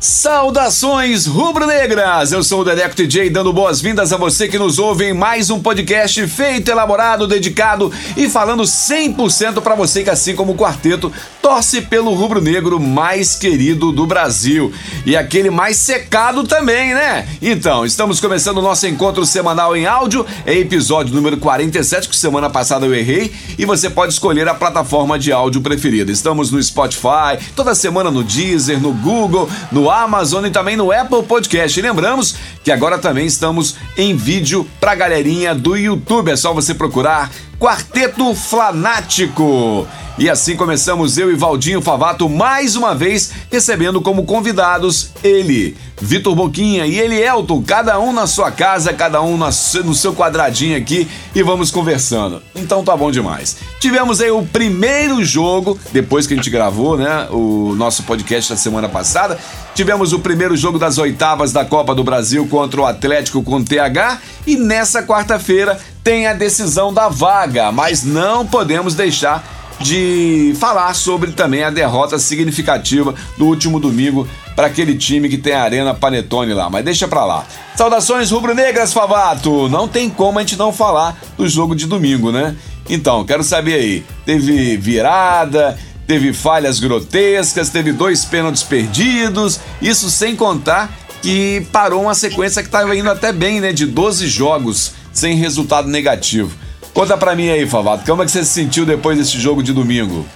Saudações rubro-negras! Eu sou o Dedeco TJ dando boas-vindas a você que nos ouve em mais um podcast feito, elaborado, dedicado e falando 100% para você que, assim como o quarteto, torce pelo rubro-negro mais querido do Brasil e aquele mais secado também, né? Então, estamos começando o nosso encontro semanal em áudio, é episódio número 47, que semana passada eu errei, e você pode escolher a plataforma de áudio preferida. Estamos no Spotify, toda semana no Deezer, no Google, no Amazon e também no Apple Podcast. E lembramos que agora também estamos em vídeo pra galerinha do YouTube. É só você procurar Quarteto Flanático. E assim começamos eu e Valdinho Favato mais uma vez recebendo como convidados ele, Vitor Boquinha e ele Elton, cada um na sua casa, cada um no seu quadradinho aqui e vamos conversando. Então tá bom demais. Tivemos aí o primeiro jogo, depois que a gente gravou, né, o nosso podcast da semana passada, tivemos o primeiro jogo das oitavas da Copa do Brasil contra o Atlético com TH e nessa quarta-feira tem a decisão da vaga, mas não podemos deixar de falar sobre também a derrota significativa do último domingo para aquele time que tem a Arena Panetone lá, mas deixa pra lá. Saudações rubro-negras, Favato! Não tem como a gente não falar do jogo de domingo, né? Então, quero saber aí, teve virada, teve falhas grotescas, teve dois pênaltis perdidos, isso sem contar que parou uma sequência que estava indo até bem, né? De 12 jogos sem resultado negativo. Conta pra mim aí, Favato, como é que você se sentiu depois desse jogo de domingo?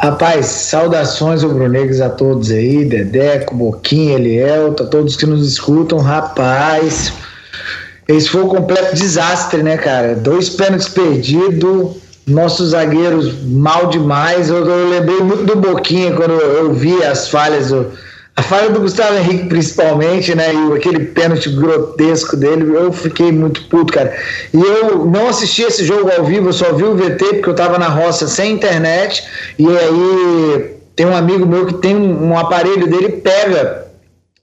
Rapaz, saudações rubro-negros a todos aí, Dedeco, Boquinha, Eliel, a todos que nos escutam. Rapaz, esse foi um completo desastre, né, cara? Dois pênaltis perdidos, nossos zagueiros mal demais. Eu, eu lembrei muito do Boquinha quando eu vi as falhas do a falha do Gustavo Henrique, principalmente, né? E aquele pênalti grotesco dele, eu fiquei muito puto, cara. E eu não assisti esse jogo ao vivo, eu só vi o VT porque eu tava na roça sem internet. E aí tem um amigo meu que tem um aparelho dele, pega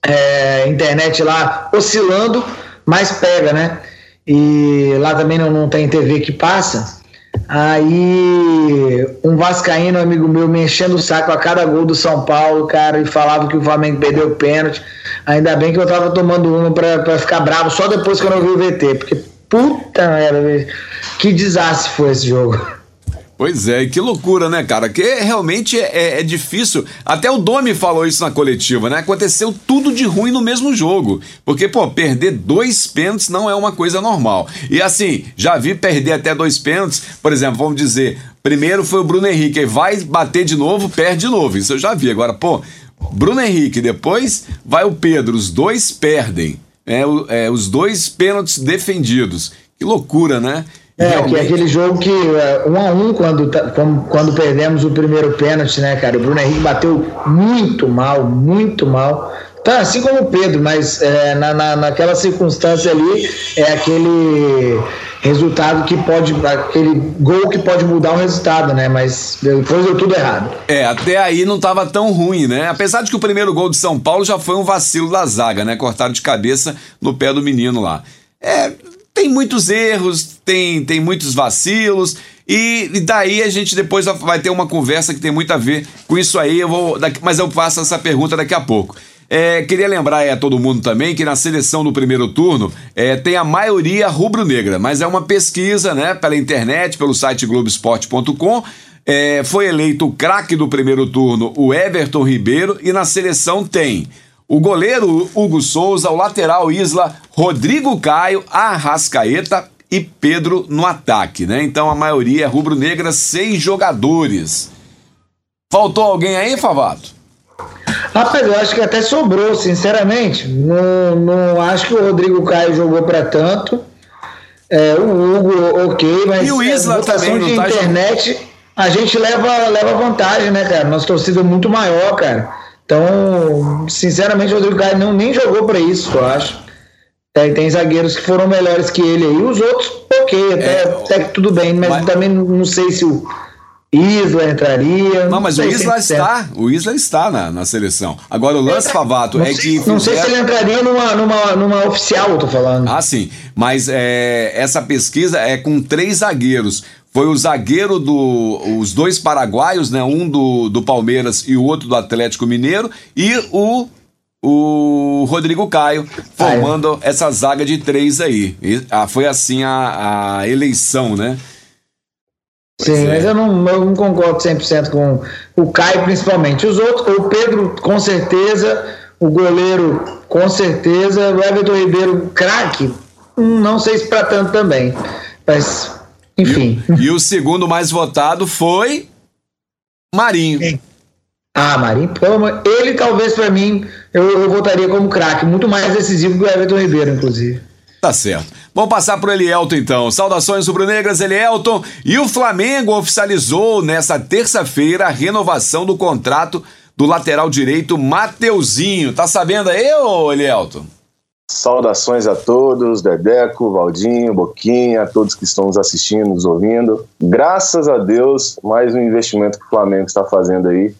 é, internet lá oscilando, mas pega, né? E lá também não, não tem TV que passa. Aí um vascaíno amigo meu me enchendo o saco a cada gol do São Paulo, cara, e falava que o Flamengo perdeu o pênalti. Ainda bem que eu tava tomando uma pra, pra ficar bravo só depois que eu não vi o VT, porque puta merda, que desastre foi esse jogo. Pois é, que loucura, né, cara? Que realmente é, é, é, difícil. Até o Domi falou isso na coletiva, né? Aconteceu tudo de ruim no mesmo jogo. Porque, pô, perder dois pênaltis não é uma coisa normal. E assim, já vi perder até dois pênaltis. Por exemplo, vamos dizer, primeiro foi o Bruno Henrique, vai bater de novo, perde de novo. Isso eu já vi. Agora, pô, Bruno Henrique, depois vai o Pedro, os dois perdem. É, é, os dois pênaltis defendidos. Que loucura, né? É, que é aquele jogo que é, um a um quando, tá, quando perdemos o primeiro pênalti, né, cara? O Bruno Henrique bateu muito mal, muito mal. Tá, assim como o Pedro, mas é, na, na, naquela circunstância ali é aquele resultado que pode, aquele gol que pode mudar o resultado, né? Mas depois deu tudo errado. É, até aí não estava tão ruim, né? Apesar de que o primeiro gol de São Paulo já foi um vacilo da zaga, né? Cortaram de cabeça no pé do menino lá. É, tem muitos erros, tem, tem muitos vacilos, e, e, daí a gente depois vai ter uma conversa que tem muito a ver com isso aí, eu vou, mas eu faço essa pergunta daqui a pouco. É, queria lembrar a todo mundo também que na seleção do primeiro turno é, tem a maioria rubro-negra, mas é uma pesquisa né, pela internet, pelo site Globoesporte.com. É, foi eleito o craque do primeiro turno o Everton Ribeiro e na seleção tem o goleiro Hugo Souza, o lateral Isla, Rodrigo Caio, Arrascaeta e Pedro no ataque, né? Então a maioria é rubro-negra, seis jogadores. Faltou alguém aí, Favato? Rapaz, eu acho que até sobrou, sinceramente. Não, não acho que o Rodrigo Caio jogou para tanto. É, o Hugo, ok, mas e o Isla a também, de tá internet, jogando? a gente leva, leva vantagem, né, cara? Nossa torcida é muito maior, cara. Então, sinceramente, o Rodrigo Caio não, nem jogou para isso, eu acho. Tem, tem, zagueiros que foram melhores que ele aí. Os outros, ok, até, é, até tudo bem, mas, mas, também não sei se o, Isla entraria. Não, mas o Isla está, o Isla está na, na seleção. Agora o lance, Favato, não é sei, que. Não sei se ele entraria numa, numa, numa oficial, eu tô falando. Ah, sim. Mas é, essa pesquisa é com três zagueiros. Foi o zagueiro do. Os dois paraguaios, né? Um do, do Palmeiras e o outro do Atlético Mineiro. E o o Rodrigo Caio, formando essa zaga de três aí. E, ah, foi assim a, a eleição, né? Sim, mas eu não, eu não concordo 100% com o Caio, principalmente. Os outros, o Pedro, com certeza, o goleiro, com certeza, o Everton Ribeiro, craque, não sei se para tanto também. Mas, enfim. E, e, o segundo mais votado foi Marinho. Ah, Marinho, ele talvez para mim, eu, eu votaria como craque, muito mais decisivo que o Everton Ribeiro, inclusive. Tá certo. Vamos passar pro Elielton então. Saudações rubro-negras, Elielton. E o Flamengo oficializou nessa terça-feira a renovação do contrato do lateral direito Mateuzinho. Tá sabendo aí, ô Elielton? Saudações a todos, Dedeco, Valdinho, Boquinha, a todos que estão nos assistindo, nos ouvindo. Graças a Deus, mais um investimento que o Flamengo está fazendo aí.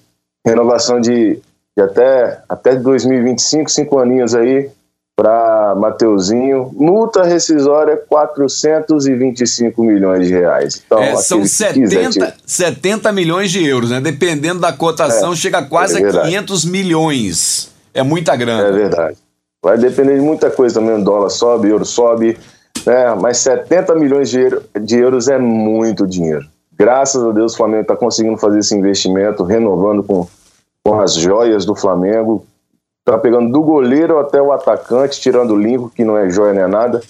Renovação de, de até, até 2025, cinco aninhos aí, para Mateuzinho. Multa rescisória 425 milhões de reais. Então, é, são 70, 70 milhões de euros, né? Dependendo da cotação, é, chega quase é a 500 milhões. É muita grana. É verdade. Vai depender de muita coisa também. O dólar sobe, o euro sobe. Né? Mas 70 milhões de, euro, de euros é muito dinheiro. Graças a Deus o Flamengo está conseguindo fazer esse investimento, renovando com, com as joias do Flamengo, Tá pegando do goleiro até o atacante, tirando o Lincoln, que não é joia nem é nada,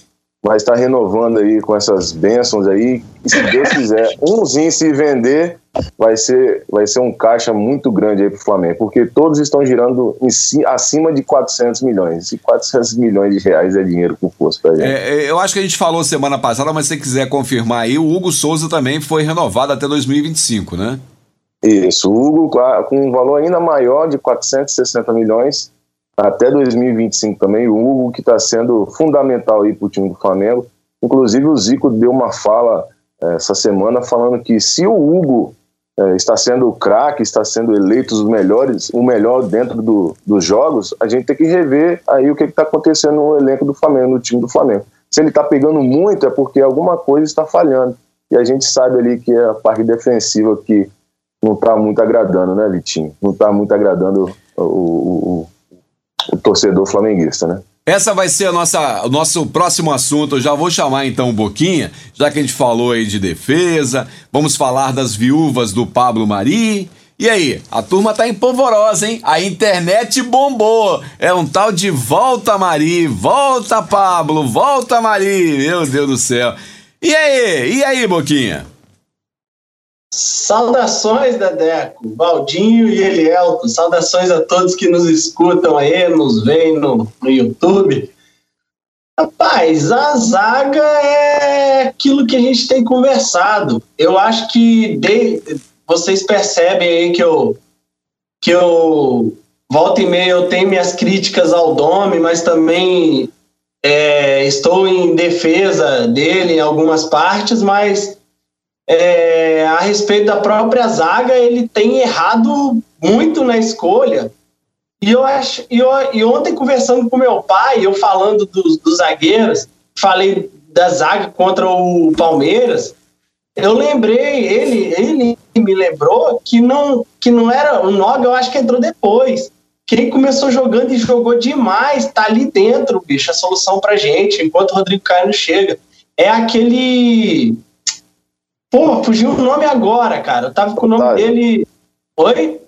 mas está renovando aí com essas bênçãos aí. E se Deus quiser, umzinho se vender, vai ser, vai ser um caixa muito grande aí pro Flamengo, porque todos estão girando em, acima de 400 milhões. E 400 milhões de reais é dinheiro com força pra gente. É, é, eu acho que a gente falou semana passada, mas se você quiser confirmar aí, o Hugo Souza também foi renovado até 2025, né? Isso, o Hugo com um valor ainda maior de 460 milhões até 2025 também. O Hugo, que está sendo fundamental aí para o time do Flamengo. Inclusive, o Zico deu uma fala é, essa semana falando que se o Hugo é, está sendo craque, está sendo eleito os melhores, o melhor dentro do, dos jogos, a gente tem que rever aí o que está acontecendo no elenco do Flamengo, no time do Flamengo. Se ele está pegando muito, é porque alguma coisa está falhando. E a gente sabe ali que é a parte defensiva que não está muito agradando, né, Vitinho? Não está muito agradando o, o, o torcedor flamenguista, né? Essa vai ser a nossa, o nosso próximo assunto. Eu já vou chamar então um Boquinha, já que a gente falou aí de defesa. Vamos falar das viúvas do Pablo Mari. E aí, a turma tá empolvorosa, hein? A internet bombou. É um tal de volta Mari, volta Pablo, volta Mari. Meu Deus do céu. E aí, e aí, Boquinha? Saudações, Dedeco, Valdinho e Elielto. Saudações a todos que nos escutam aí, nos veem no, no YouTube. Rapaz, a zaga é aquilo que a gente tem conversado. Eu acho que de, vocês percebem aí que eu, que eu volta e meia eu tenho minhas críticas ao Dome, mas também é, estou em defesa dele em algumas partes, mas é, a respeito da própria zaga, ele tem errado muito na escolha. E eu acho, e, eu, e ontem conversando com meu pai, eu falando dos, zagueiros, falei da zaga contra o Palmeiras, eu lembrei, ele, ele me lembrou que não, que não era o Noga, eu acho que entrou depois. Quem começou jogando e jogou demais, tá ali dentro, bicho, a solução pra gente, enquanto o Rodrigo Caio não chega. É aquele Pô, fugiu o nome agora, cara. Eu tava com Otávio. o nome dele. Oi?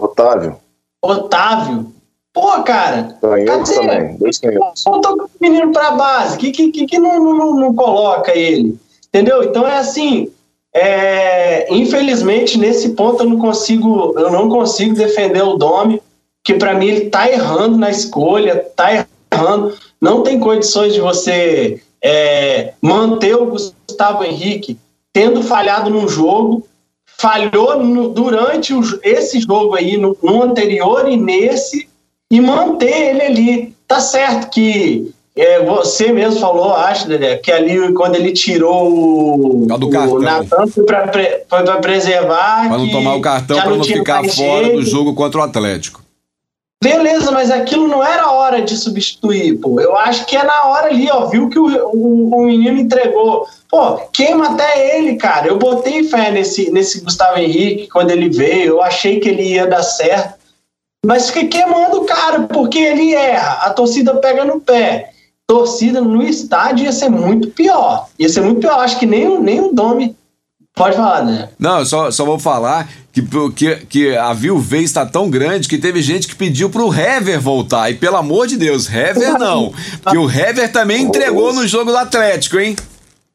Otávio. Otávio. Pô, cara. Canhotos também. Dois canhotos. O menino pra base. Que, que, que, que não, não, não coloca ele? Entendeu? Então é assim. É, infelizmente, nesse ponto eu não consigo, eu não consigo defender o Domi, que para mim ele tá errando na escolha, tá errando. Não tem condições de você é, manter o Gustavo Henrique tendo falhado num jogo, falhou no, durante o, esse jogo aí, no, no, anterior e nesse, e manter ele ali. Tá certo que é, você mesmo falou, acho, Dedé, que ali quando ele tirou o, do o Natan foi para pre, preservar. Para não tomar o cartão, para não, ficar fora do jogo contra o Atlético. Beleza, mas aquilo não era hora de substituir, pô. Eu acho que é na hora ali, ó. Viu que o, o, o menino entregou. Pô, queima até ele, cara. Eu botei fé nesse, nesse Gustavo Henrique quando ele veio. Eu achei que ele ia dar certo. Mas fiquei queimando o cara, porque ele erra. A torcida pega no pé torcida no estádio ia ser muito pior. Ia ser muito pior. Acho que nem, nem o Domi pode falar, né? Não, eu só, só vou falar que, que, que a viuvez está tão grande que teve gente que pediu pro Hever voltar. E pelo amor de Deus, Hever não. Porque o Hever também entregou no jogo do Atlético, hein?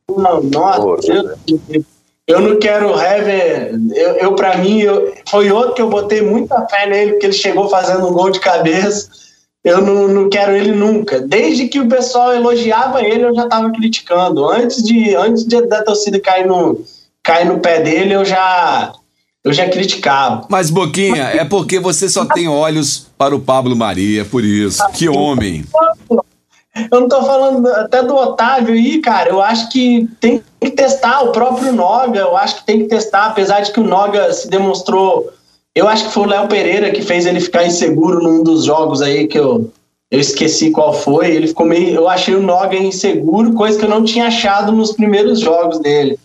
Não, nossa, eu, eu não quero o Hever. Eu, eu para mim, eu, foi outro que eu botei muita fé nele, porque ele chegou fazendo um gol de cabeça eu não, não quero ele nunca. Desde que o pessoal elogiava ele, eu já estava criticando. Antes de antes de, da torcida cair no, cair no pé dele, eu já eu já criticava. Mas Boquinha, é porque você só tem olhos para o Pablo Maria, por isso. Que homem. Eu não tô falando até do Otávio aí, cara. Eu acho que tem que testar o próprio Noga. Eu acho que tem que testar, apesar de que o Noga se demonstrou eu acho que foi o Léo Pereira que fez ele ficar inseguro num dos jogos aí que eu, eu esqueci qual foi. Ele ficou meio. Eu achei o Noga inseguro, coisa que eu não tinha achado nos primeiros jogos dele.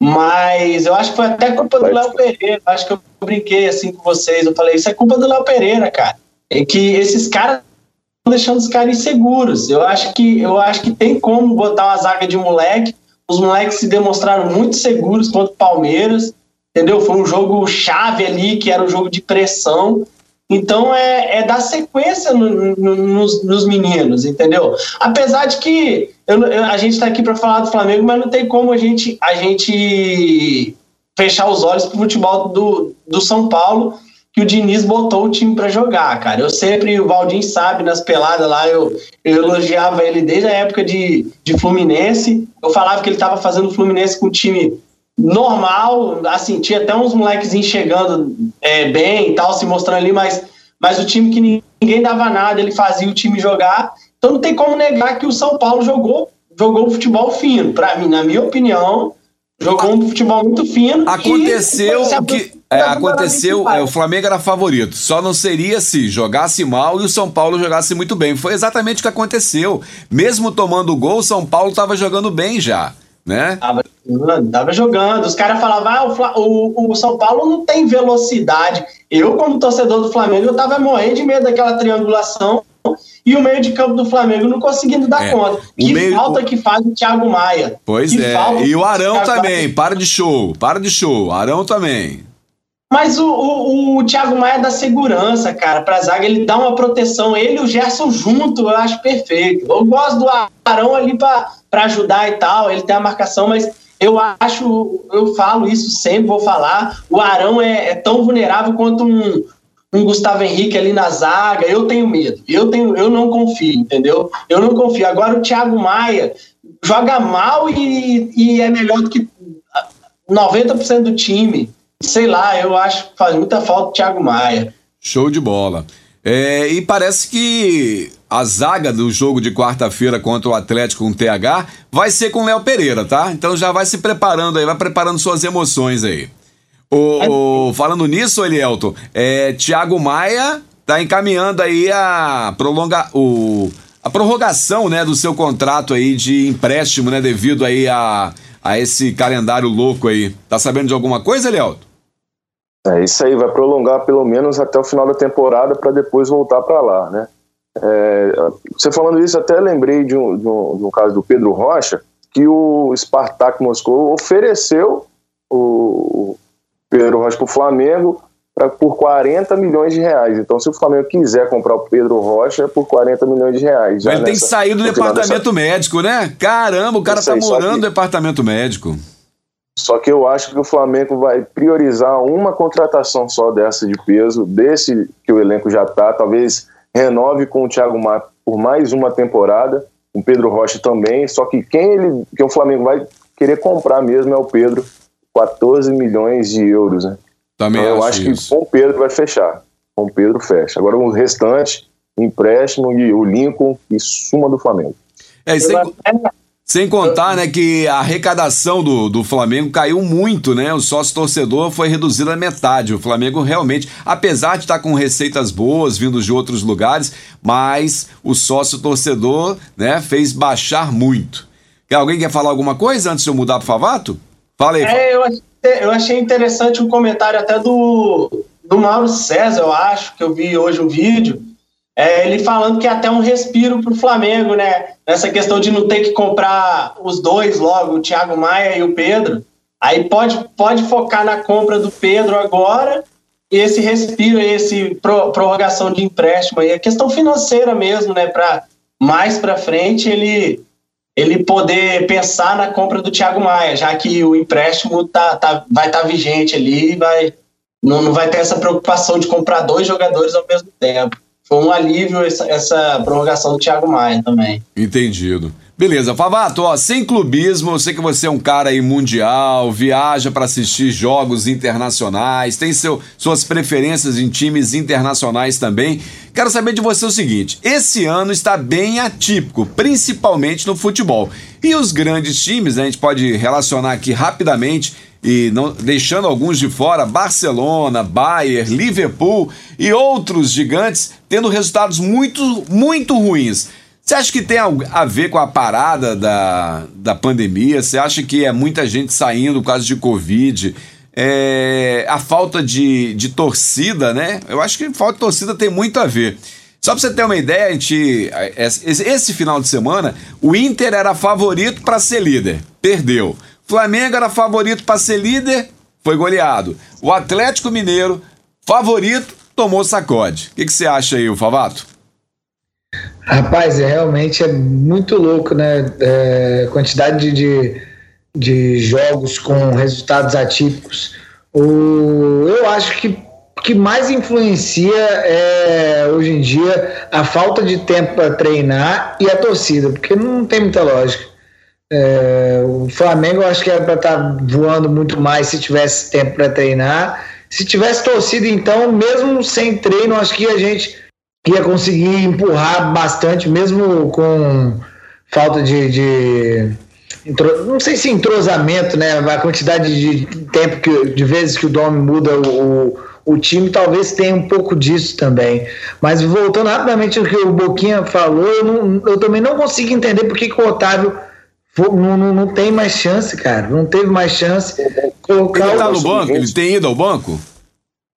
Mas eu acho que foi até culpa do Léo Pereira. Eu acho que eu brinquei assim com vocês. Eu falei, isso é culpa do Léo Pereira, cara. É que esses caras estão deixando os caras inseguros. Eu acho que eu acho que tem como botar uma zaga de moleque. Os moleques se demonstraram muito seguros contra o Palmeiras entendeu? Foi um jogo chave ali, que era um jogo de pressão. Então é, é dar sequência no, no, nos, nos, meninos, entendeu? Apesar de que eu, eu, a gente está aqui para falar do Flamengo, mas não tem como a gente, a gente fechar os olhos para o futebol do, do São Paulo, que o Diniz botou o time para jogar, cara. Eu sempre, o Valdir sabe, nas peladas lá, eu, eu elogiava ele desde a época de, de Fluminense. Eu falava que ele estava fazendo o Fluminense com o time normal, assim, tinha até uns moleques chegando é, bem e tal, se mostrando ali, mas, mas o time que ninguém dava nada, ele fazia o time jogar. Então não tem como negar que o São Paulo jogou, jogou um futebol fino. Para mim, na minha opinião, jogou um futebol muito fino. Aconteceu o que. É, aconteceu, é, o Flamengo era favorito. Só não seria se jogasse mal e o São Paulo jogasse muito bem. Foi exatamente o que aconteceu. Mesmo tomando o gol, o São Paulo estava jogando bem já né? Tava, tava jogando. Os caras falavam, ah, o, o, o, São Paulo não tem velocidade. Eu, como torcedor do Flamengo, eu tava morrendo de medo daquela triangulação e o meio de campo do Flamengo não conseguindo dar é, conta. Que meio... falta que faz o Thiago Maia. Pois que é. E o Arão também. Maia. Para de show. Para de show. Arão também. Mas o, o, o Thiago Maia dá segurança, cara, pra zaga. Ele dá uma proteção. Ele e o Gerson junto, eu acho perfeito. Eu gosto do Arão ali pra para ajudar e tal, ele tem a marcação, mas eu acho, eu falo isso sempre, vou falar, o Arão é, é tão vulnerável quanto um, um Gustavo Henrique ali na zaga, eu tenho medo, eu tenho, eu não confio, entendeu? Eu não confio. Agora o Thiago Maia joga mal e, e é melhor do que 90% do time. Sei lá, eu acho que faz muita falta o Thiago Maia. Show de bola. É, e parece que a zaga do jogo de quarta-feira contra o Atlético com TH vai ser com Léo Pereira, tá? Então já vai se preparando aí, vai preparando suas emoções aí. O, o falando nisso, Elielton, é, Thiago Maia tá encaminhando aí a prolonga, o, a prorrogação, né, do seu contrato aí de empréstimo, né, devido aí a, a esse calendário louco aí. Tá sabendo de alguma coisa, Elielton? É isso aí, vai prolongar pelo menos até o final da temporada para depois voltar para lá, né? É, você falando isso, até lembrei de um, de, um, de um, caso do Pedro Rocha, que o Spartak Moscou ofereceu o Pedro Rocha para o Flamengo pra, por 40 milhões de reais. Então, se o Flamengo quiser comprar o Pedro Rocha, é por 40 milhões de reais. Ele nessa, tem que sair do departamento médico, né? Caramba, o cara tá morando no departamento médico. Só que eu acho que o Flamengo vai priorizar uma contratação só dessa de peso, desse que o elenco já tá, talvez renove com o Thiago Maia por mais uma temporada, o Pedro Rocha também, só que quem ele, que o Flamengo vai querer comprar mesmo é o Pedro, 14 milhões de euros, né? Também então, eu acho isso. que com o Pedro vai fechar, com o Pedro fecha. Agora o restante, empréstimo e o Lincoln e suma do Flamengo. É, sem, sem contar, né, que a arrecadação do, do Flamengo caiu muito, né? O sócio torcedor foi reduzido a metade. O Flamengo realmente, apesar de estar com receitas boas vindos de outros lugares, mas o sócio torcedor, né, fez baixar muito. Alguém quer falar alguma coisa antes de eu mudar para Favato? Fala aí. É, eu, eu achei interessante um comentário até do, do Mauro César, eu acho, que eu vi hoje um vídeo, é, ele falando que é até um respiro para o Flamengo, né? Nessa questão de não ter que comprar os dois logo, o Thiago Maia e o Pedro. Aí pode, pode focar na compra do Pedro agora e esse respiro, esse pro, prorrogação de empréstimo aí, é questão financeira mesmo, né? Para mais para frente ele ele poder pensar na compra do Thiago Maia, já que o empréstimo tá, tá, vai estar tá vigente ali, vai, não, não vai ter essa preocupação de comprar dois jogadores ao mesmo tempo. Foi um alívio essa, essa prorrogação do Thiago Maia também. Entendido. Beleza, Favato, ó, sem clubismo, eu sei que você é um cara aí mundial, viaja para assistir jogos internacionais, tem seu, suas preferências em times internacionais também. Quero saber de você o seguinte: esse ano está bem atípico, principalmente no futebol. E os grandes times, né, a gente pode relacionar aqui rapidamente e não, deixando alguns de fora, Barcelona, Bayern, Liverpool e outros gigantes tendo resultados muito, muito ruins. Você acha que tem a ver com a parada da, da pandemia? Você acha que é muita gente saindo por causa de Covid? É, a falta de, de torcida, né? Eu acho que falta de torcida tem muito a ver. Só pra você ter uma ideia, a gente, esse final de semana, o Inter era favorito para ser líder, perdeu. Flamengo era favorito para ser líder, foi goleado. O Atlético Mineiro, favorito, tomou sacode. O que, você acha aí, o Favato? Rapaz, é, realmente é muito louco, né? É, quantidade de, de jogos com resultados atípicos. O, eu acho que que mais influencia é, hoje em dia a falta de tempo para treinar e a torcida, porque não tem muita lógica. É, o Flamengo eu acho que era para estar tá voando muito mais se tivesse tempo para treinar. Se tivesse torcida, então, mesmo sem treino, acho que a gente ia conseguir empurrar bastante, mesmo com falta de, de não sei se entrosamento, né? A quantidade de tempo que de vezes que o Dome muda o, o, time talvez tenha um pouco disso também. Mas voltando rapidamente ao que o Boquinha falou, eu, não, eu também não consigo entender por que, que o Otávio não, não, não, tem mais chance, cara. Não teve mais chance. Colocar ele tá no banco? Ele tem ido ao banco?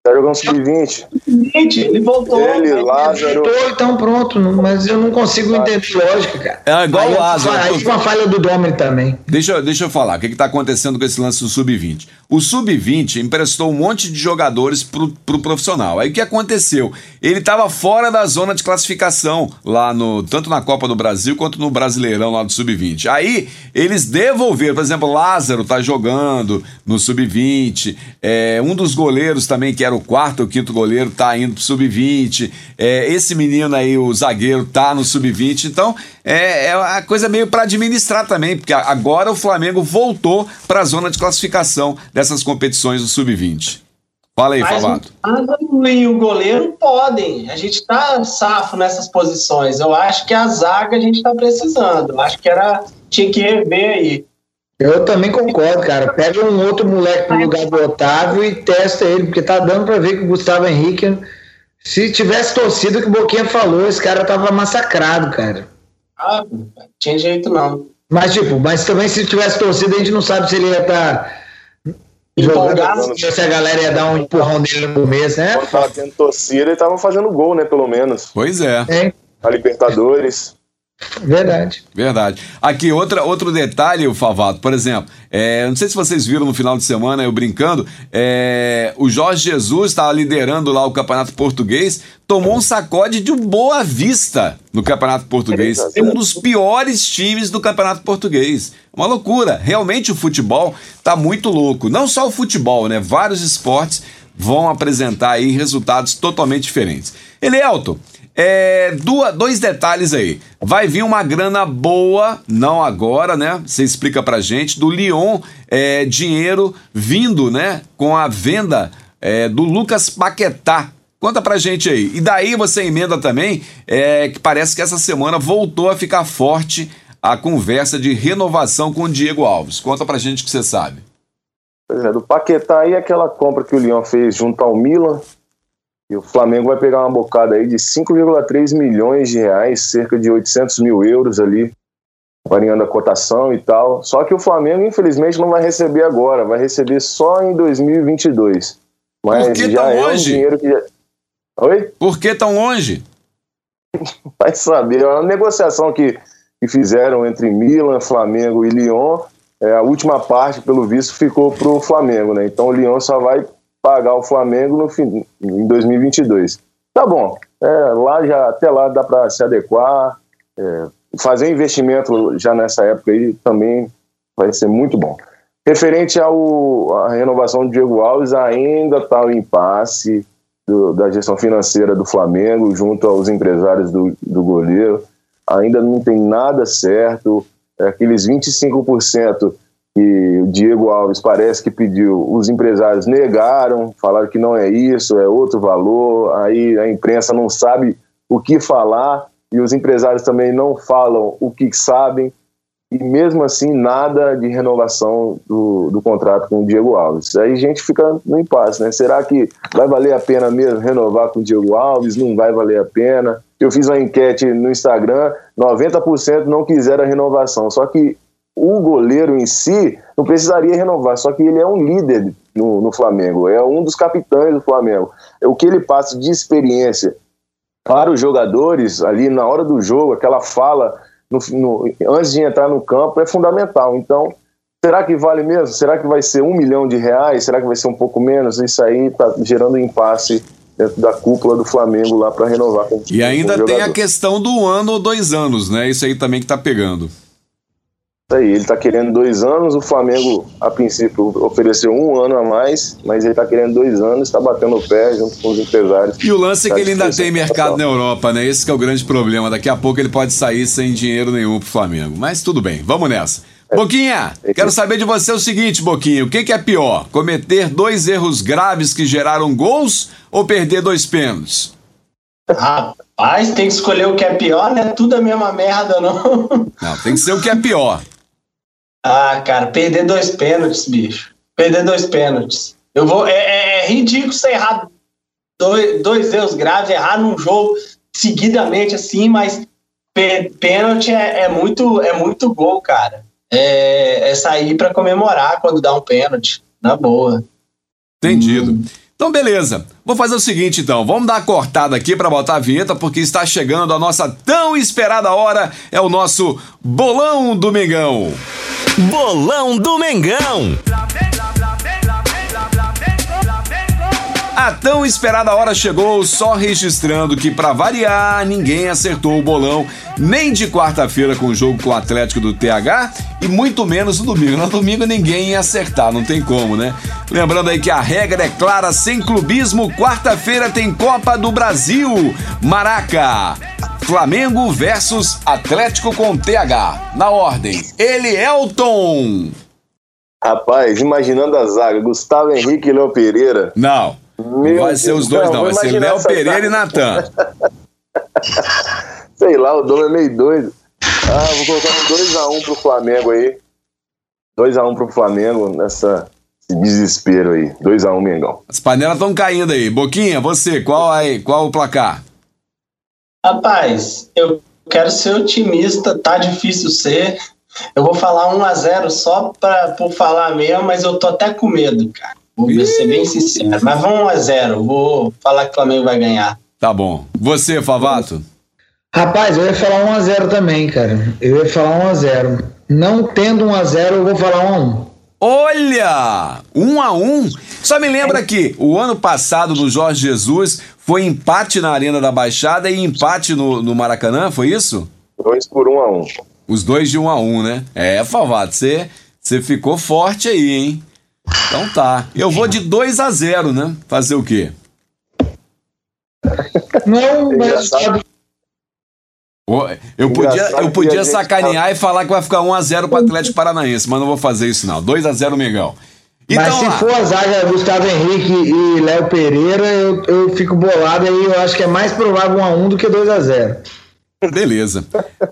Tá jogando sub-20. Ele voltou. Ele, Lázaro. Voltou, então pronto. Mas eu não consigo entender lógica, cara. É igual o Lázaro. Aí foi uma falha do Domer também. Deixa, deixa eu falar. O que, está acontecendo com esse lance do sub-20? O sub-20 emprestou um monte de jogadores pro, pro profissional. Aí o que aconteceu? Ele estava fora da zona de classificação lá no tanto na Copa do Brasil quanto no Brasileirão lá do sub-20. Aí eles devolveram, por exemplo, Lázaro tá jogando no sub-20. É, um dos goleiros também que era o quarto ou quinto goleiro tá indo pro sub-20. É, esse menino aí, o zagueiro, tá no sub-20. Então é, é a coisa meio para administrar também, porque agora o Flamengo voltou para a zona de classificação dessas competições do Sub-20. Fala aí, Favato. O e o goleiro podem. A gente tá safo nessas posições. Eu acho que a zaga a gente está precisando. Eu acho que era tinha que rever aí. Eu também concordo, cara. Pega um outro moleque no lugar do Otávio e testa ele, porque tá dando para ver que o Gustavo Henrique, se tivesse torcido o que o Boquinha falou, esse cara tava massacrado, cara. Ah, tinha jeito não. Mas, tipo, mas também se tivesse torcida, a gente não sabe se ele ia estar. Tá jogando, se a galera ia dar um empurrão nele no começo, né? Quando tava tendo torcida, ele tava fazendo gol, né? Pelo menos. Pois é. é. A Libertadores. Verdade. Verdade. Aqui, outra, outro detalhe, o Favato, por exemplo, é, não sei se vocês viram no final de semana, eu brincando, é, o Jorge Jesus estava liderando lá o Campeonato Português, tomou um sacode de Boa Vista no Campeonato Português. É um dos piores times do Campeonato Português. Uma loucura. Realmente o futebol tá muito louco. Não só o futebol, né? Vários esportes vão apresentar aí resultados totalmente diferentes. Elielton, é, dois detalhes aí. Vai vir uma grana boa, não agora, né? Você explica pra gente, do Lyon, é, dinheiro vindo, né? Com a venda é, do Lucas Paquetá. Conta pra gente aí. E daí você emenda também é, que parece que essa semana voltou a ficar forte a conversa de renovação com o Diego Alves. Conta pra gente o que você sabe. Pois é, do Paquetá aí aquela compra que o Lyon fez junto ao Milan. E o Flamengo vai pegar uma bocada aí de 5,3 milhões de reais, cerca de 800 mil euros ali, variando a cotação e tal. Só que o Flamengo, infelizmente, não vai receber agora, vai receber só em 2022. Mas Por que já tão é um longe? dinheiro que. Já... Oi? Por que tão longe? Vai saber. É uma negociação que, que fizeram entre Milan, Flamengo e Lyon. É, a última parte, pelo visto, ficou para o Flamengo, né? Então o Lyon só vai pagar o Flamengo no fim, em 2022. Tá bom. É, lá já, até lá dá para se adequar. É, fazer investimento já nessa época aí também vai ser muito bom. Referente ao, à renovação do Diego Alves, ainda está o impasse do, da gestão financeira do Flamengo junto aos empresários do, do goleiro. Ainda não tem nada certo. É, aqueles 25% que o Diego Alves parece que pediu, os empresários negaram, falaram que não é isso, é outro valor. Aí a imprensa não sabe o que falar e os empresários também não falam o que sabem e mesmo assim nada de renovação do, do contrato com o Diego Alves. Aí a gente fica no impasse, né? Será que vai valer a pena mesmo renovar com o Diego Alves? Não vai valer a pena. Eu fiz uma enquete no Instagram, 90% não quiseram a renovação. Só que o goleiro em si não precisaria renovar, só que ele é um líder no, no Flamengo, é um dos capitães do Flamengo. O que ele passa de experiência para os jogadores ali na hora do jogo, aquela fala no, no, antes de entrar no campo é fundamental. Então, será que vale mesmo? Será que vai ser um milhão de reais? Será que vai ser um pouco menos? Isso aí está gerando impasse dentro da cúpula do Flamengo lá para renovar. Com, E ainda com tem a questão do ano ou dois anos, né? Isso aí também que tá pegando. Isso aí, ele está querendo dois anos, o Flamengo, a princípio, ofereceu um ano a mais, mas ele está querendo dois anos, está batendo o pé junto com os empresários. E o lance é Tá que ele ainda tem mercado na Europa, né? Esse que é o grande problema. Daqui a pouco ele pode sair sem dinheiro nenhum pro Flamengo. Mas tudo bem, vamos nessa. Boquinha, É. quero saber de você o seguinte, Boquinha. O que, que é pior? Cometer dois erros graves que geraram gols ou perder dois pênaltis? Rapaz, tem que escolher o que é pior, né? Tudo a mesma merda, não. Não, tem que ser o que é pior. Ah, cara, perder dois pênaltis, bicho. Perder dois pênaltis. Eu vou. É, é- é ridículo você errar dois, dois erros graves, errar num jogo seguidamente assim, mas pê- pênalti é, é muito, é muito gol, cara. É, é sair pra comemorar quando dá um pênalti. Na boa. Entendido. Então, beleza. Vou fazer o seguinte, então. Vamos dar uma cortada aqui para botar a vinheta, porque está chegando a nossa tão esperada hora. É o nosso Bolão do Mengão. Bolão do Mengão. A tão esperada hora chegou, só registrando que, para variar, ninguém acertou o bolão nem de quarta-feira com o jogo com o Atlético do TH e muito menos no domingo. No domingo ninguém ia acertar, não tem como, né? Lembrando aí que a regra é clara, sem clubismo, quarta-feira tem Copa do Brasil. Maraca, Flamengo versus Atlético com TH. Na ordem, ele Elton. Rapaz, imaginando a zaga, Gustavo Henrique e Léo Pereira. Não, não Meu vai ser os dois, não, não. Vai ser Léo Pereira zaga. e Natan. Sei lá, o dono é meio doido. Ah, vou colocar um 2x1 pro Flamengo aí. 2x1 pro Flamengo nessa esse desespero aí. 2x1 Mengão. As panelas estão caindo aí. Boquinha, você, qual aí? Qual o placar? Rapaz, eu quero ser otimista, tá difícil ser. Eu vou falar 1 a 0 só pra, por falar mesmo, mas eu tô até com medo, cara. Vou ser bem sincero. Mas vamos 1 a 0 Vou falar que o Flamengo vai ganhar. Tá bom. Você, Favato? Rapaz, eu ia falar 1x0 também, cara. Eu ia falar 1x0. Não tendo 1x0, eu vou falar 1x1. Olha! Um a um. Só me lembra que o ano passado no Jorge Jesus foi empate na Arena da Baixada e empate no, no Maracanã, foi isso? 2 por 1x1. Os dois de um a um, né? É, Favato, você você ficou forte aí, hein? Então tá. Eu vou de 2 a 0 né? Fazer o quê? Não, mas Eu podia, eu podia sacanear e falar que vai ficar 1x0 pro Atlético Paranaense, mas não vou fazer isso não. 2x0 Mengão. Então, Mas se lá. for a zaga Gustavo Henrique e Léo Pereira, eu, eu fico bolado aí. Eu acho que é mais provável 1x1 do que 2x0. Beleza.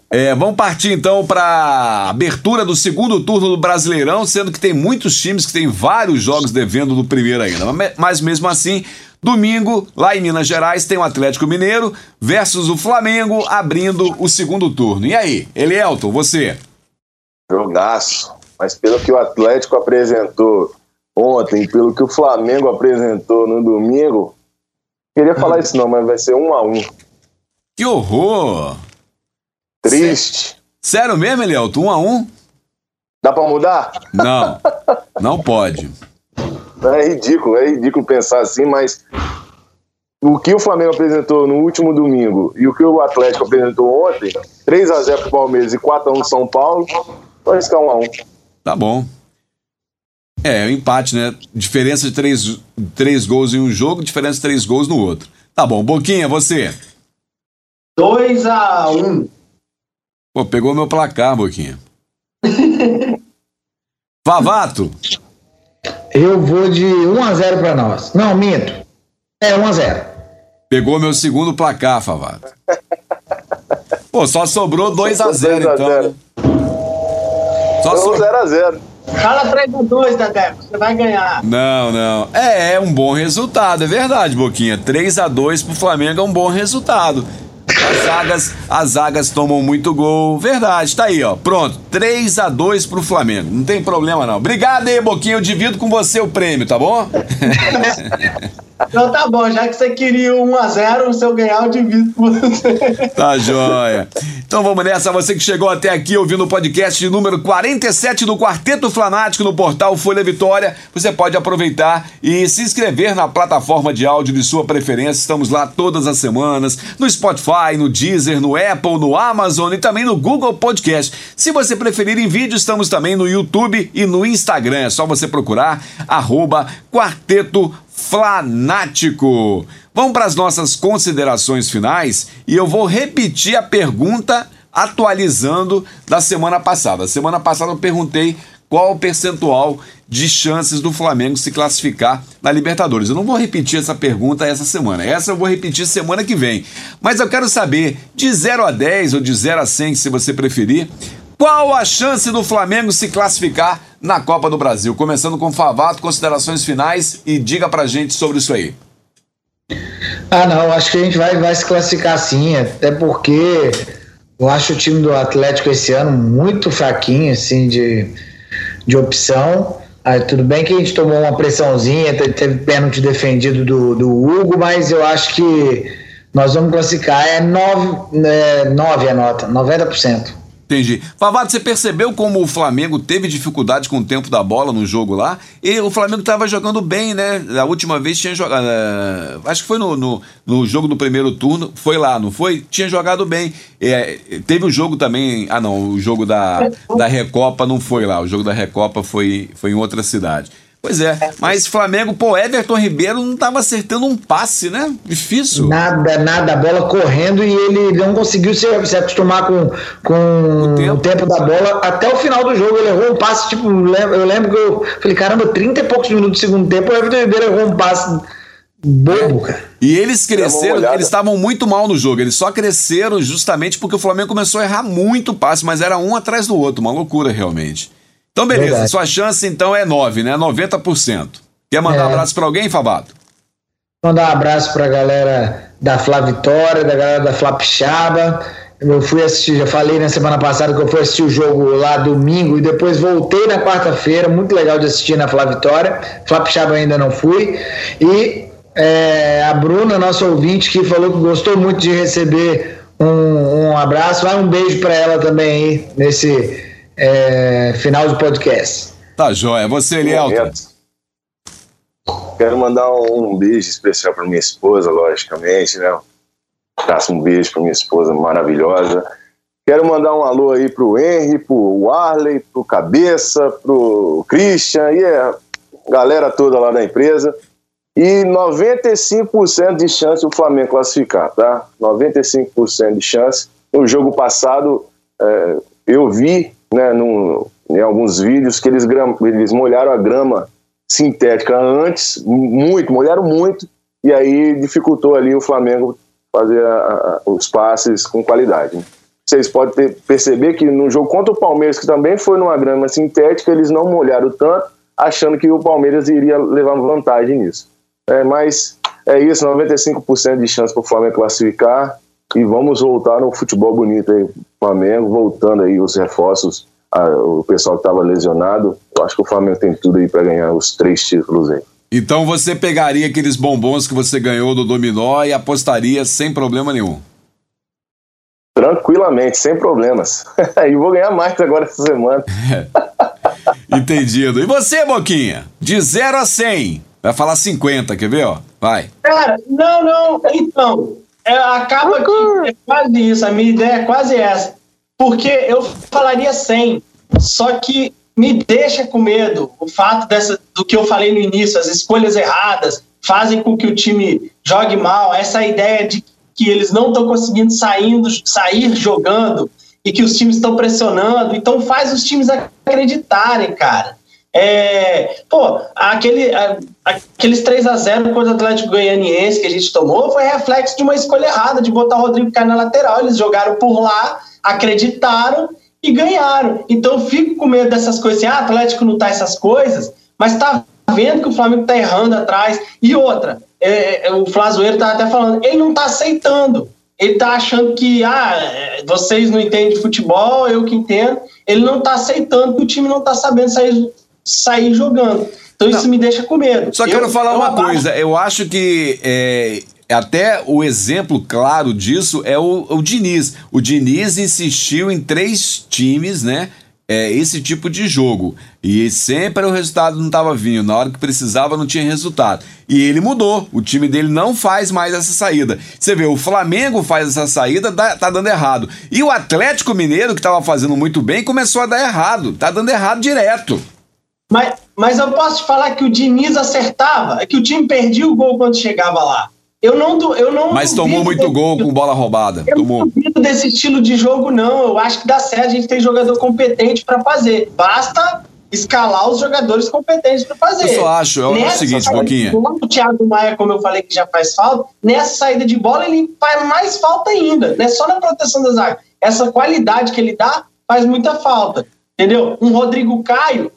É, vamos partir então para abertura do segundo turno do Brasileirão, sendo que tem muitos times que têm vários jogos devendo no primeiro ainda. Mas mesmo assim, domingo, lá em Minas Gerais, tem o Atlético Mineiro versus o Flamengo abrindo o segundo turno. E aí, Elielton, você? Jogaço. Mas pelo que o Atlético apresentou ontem, pelo que o Flamengo apresentou no domingo, queria falar hum. isso não, mas vai ser um a um. Que horror! Triste. Sério mesmo, Elielto? Um a um? Dá pra mudar? Não, não pode. É ridículo, é ridículo pensar assim, mas o que o Flamengo apresentou no último domingo e o que o Atlético apresentou ontem, 3 a 0 pro Palmeiras e 4 a 1 São Paulo, vai ficar 1 a 1 Tá bom. É, o empate, né? Diferença de três, três gols em um jogo, diferença de três gols no outro. Tá bom, Boquinha, você. 2 a 1 um. Pô, pegou meu placar, Boquinha. Favato. Eu vou de 1 a 0 para nós. Não, minto. É 1 a 0. Pegou meu segundo placar, Favato. Pô, só sobrou 2 a 0 então. Né? Só sobrou 0 a 0. Fala 3x2, Dedeco, você vai ganhar. Não, não. É, é um bom resultado, é verdade, Boquinha. 3x2 pro Flamengo é um bom resultado. As zagas, as zagas tomam muito gol. Verdade, tá aí, ó. Pronto, 3 a 2 pro Flamengo. Não tem problema não. Obrigado aí, Boquinha. Eu divido com você o prêmio, tá bom? Então tá bom, já que você queria 1x0, se eu ganhar, eu divido com você. Tá joia. Então vamos nessa. Você que chegou até aqui ouvindo o podcast número 47 do Quarteto Flanático no portal Folha Vitória, você pode aproveitar e se inscrever na plataforma de áudio de sua preferência. Estamos lá todas as semanas, no Spotify, no Deezer, no Apple, no Amazon e também no Google Podcast. Se você preferir em vídeo, estamos também no YouTube e no Instagram. É só você procurar arroba Quarteto. Vamos para as nossas considerações finais e eu vou repetir a pergunta atualizando da semana passada. Semana passada eu perguntei qual o percentual de chances do Flamengo se classificar na Libertadores. Eu não vou repetir essa pergunta essa semana. Essa eu vou repetir semana que vem. Mas eu quero saber, de 0 a 10 ou de 0 a 100, se você preferir, qual a chance do Flamengo se classificar na Copa do Brasil? Começando com Favato, considerações finais e diga pra gente sobre isso aí. Ah, não, acho que a gente vai, vai se classificar sim, até porque eu acho o time do Atlético esse ano muito fraquinho, assim, de, de opção. Tudo bem que a gente tomou uma pressãozinha, teve, pênalti defendido do, do Hugo, mas eu acho que nós vamos classificar, é 9, é 9 a nota, 90%. Entendi. Pavado, você percebeu como o Flamengo teve dificuldade com o tempo da bola no jogo lá? E o Flamengo estava jogando bem, né? A última vez tinha jogado. Uh, acho que foi no, no, no, jogo do primeiro turno. Foi lá, não foi? Tinha jogado bem. É, teve o jogo também. Ah, não. O jogo da, da Recopa não foi lá. O jogo da Recopa foi, foi em outra cidade. Pois é, mas Flamengo, pô, Everton Ribeiro não estava acertando um passe, né? Difícil. Nada, nada, a bola correndo e ele não conseguiu se, se acostumar com, com o tempo. o tempo. da bola até o final do jogo. Ele errou um passe, tipo, eu lembro que eu falei, caramba, 30 e poucos minutos do segundo tempo, o Everton Ribeiro errou um passe bobo, cara. E eles cresceram, eles estavam muito mal no jogo. Eles só cresceram justamente porque o Flamengo começou a errar muito passe, mas era um atrás do outro, uma loucura realmente. Então, beleza. Verdade. Sua chance, então, é 9, né? 90%. Quer mandar é. um abraço para alguém, Fabato? Mandar um abraço para a galera da Flá Vitória, da galera da Flá Pixaba. Eu fui assistir, já falei na semana passada que eu fui assistir o jogo lá domingo e depois voltei na quarta-feira. Muito legal de assistir na Flá Vitória. Flá Pixaba ainda não fui. E é, a Bruna, nossa ouvinte, que falou que gostou muito de receber um, um abraço. Vai um beijo para ela também aí nesse é, final do podcast. Tá joia. Você, Elielton? Quero mandar um beijo especial para minha esposa, logicamente, né? Faço um beijo para minha esposa maravilhosa. Quero mandar um alô aí pro Henry, pro Arley, pro Cabeça, pro Christian e a galera toda lá da empresa. E 95% de chance o Flamengo classificar, tá? 95% de chance. No jogo passado, é, eu vi né, num, em alguns vídeos que eles, eles molharam a grama sintética antes, muito, molharam muito, e aí dificultou ali o Flamengo fazer a, a, os passes com qualidade. Né? Vocês podem ter, perceber que no jogo contra o Palmeiras, que também foi numa grama sintética, eles não molharam tanto, achando que o Palmeiras iria levar vantagem nisso. É, mas é isso, 95% de chance para o Flamengo classificar e vamos voltar no futebol bonito aí, Flamengo, voltando aí os reforços, a, o pessoal que estava lesionado, eu acho que o Flamengo tem tudo aí para ganhar os três títulos aí. Então você pegaria aqueles bombons que você ganhou do Dominó e apostaria sem problema nenhum? Tranquilamente, sem problemas. e vou ganhar mais agora essa semana. Entendido. E você, Boquinha? De 0 a 100. Vai falar 50, quer ver, ó? Vai. Cara, não, não. Então, é, acaba que é quase isso. A minha ideia é quase essa. Porque eu falaria 100. Só que me deixa com medo o fato dessa, do que eu falei no início, as escolhas erradas fazem com que o time jogue mal, essa ideia de que eles não estão conseguindo saindo, sair jogando e que os times estão pressionando, então faz os times acreditarem, cara. É, pô, aquele, aqueles 3 a 0 contra o Atlético Goianiense que a gente tomou foi reflexo de uma escolha errada de botar o Rodrigo Caio na lateral. Eles jogaram por lá, acreditaram e ganharam. Então fico com medo dessas coisas assim, ah, Atlético não tá essas coisas, mas tá vendo que o Flamengo tá errando atrás. E outra, é, é, o Flazoeiro tá até falando, ele não tá aceitando. Ele tá achando que, ah, vocês não entendem de futebol, eu que entendo. Ele não tá aceitando que o time não tá sabendo sair, sair jogando. Então isso me deixa com medo. Só quero eu, falar uma coisa, eu acho que é, até o exemplo claro disso é o, o Diniz. O Diniz insistiu em três times, né? É, esse tipo de jogo. E sempre o resultado não estava vindo. Na hora que precisava, não tinha resultado. E ele mudou. O time dele não faz mais essa saída. Você vê, o Flamengo faz essa saída, dá, tá dando errado. E o Atlético Mineiro, que estava fazendo muito bem, começou a dar errado. Tá dando errado direto. Mas, mas eu posso te falar que o Diniz acertava, é que o time perdia o gol quando chegava lá. Eu não, eu não. Mas tomou muito gol com bola roubada. Eu tomou. não duvido desse estilo de jogo, não. Eu acho que dá certo, a gente tem jogador competente para fazer. Basta escalar os jogadores competentes para fazer. Eu só acho, é o seguinte, Boquinha. O Thiago Maia, como eu falei que já faz falta, nessa saída de bola ele faz mais falta ainda. Não é só na proteção da zaga. Essa qualidade que ele dá faz muita falta. Entendeu? Um Rodrigo Caio,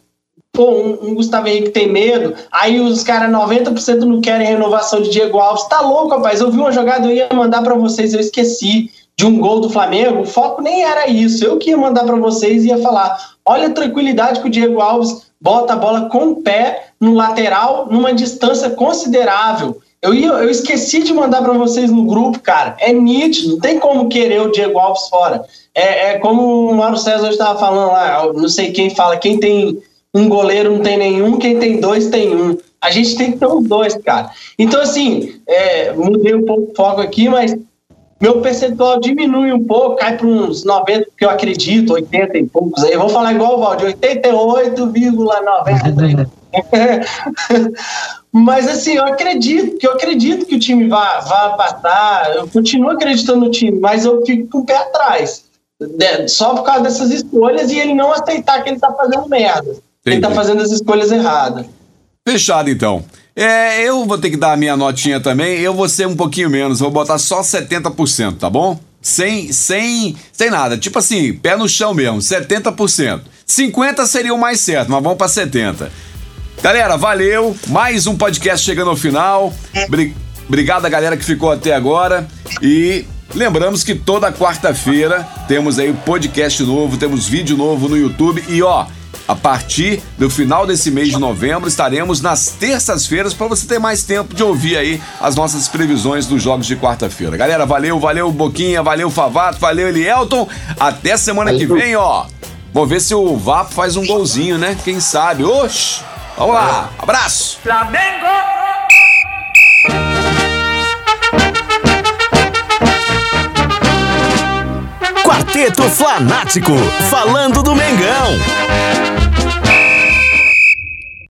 pô, um, um, Gustavo Henrique tem medo, aí os caras 90% não querem renovação de Diego Alves. Tá louco, rapaz. Eu vi uma jogada, eu ia mandar para vocês, eu esqueci de um gol do Flamengo. O foco nem era isso. Eu que ia mandar para vocês e ia falar: olha a tranquilidade que o Diego Alves bota a bola com o pé no lateral, numa distância considerável. Eu, ia, eu esqueci de mandar para vocês no grupo, cara. É nítido, não tem como querer o Diego Alves fora. É, é como o Mauro César estava falando lá, não sei quem fala, quem tem um goleiro não tem nenhum, quem tem dois tem um. A gente tem que ter os dois, cara. Então, assim, é, mudei um pouco o foco aqui, mas meu percentual diminui um pouco, cai para uns 90, porque eu acredito, 80 e poucos aí. Vou falar igual o Valdir, 88,93. Mas assim, eu acredito, que eu acredito que o time vá, vá passar, eu continuo acreditando no time, mas eu fico com o pé atrás. Só por causa dessas escolhas e ele não aceitar que ele está fazendo merda. Entendi. Ele tá fazendo as escolhas erradas. Fechado, então. É, eu vou ter que dar a minha notinha também. Eu vou ser um pouquinho menos, vou botar só 70%, tá bom? Sem, sem, sem nada. Tipo assim, pé no chão mesmo, 70%. 50 seria o mais certo, mas vamos para 70. Galera, valeu. Mais um podcast chegando ao final. Obrigado a galera que ficou até agora. E lembramos que toda quarta-feira temos aí podcast novo, temos vídeo novo no YouTube. E ó, a partir do final desse mês de novembro, estaremos nas terças-feiras para você ter mais tempo de ouvir aí as nossas previsões dos jogos de quarta-feira. Galera, valeu, valeu Boquinha, valeu Favato, valeu Elielton. Até semana que vem, ó. Vamos ver se o Vapo faz um golzinho, né? Quem sabe? Oxi! Vamos lá, abraço! Flamengo! Quarteto Fanático, falando do Mengão.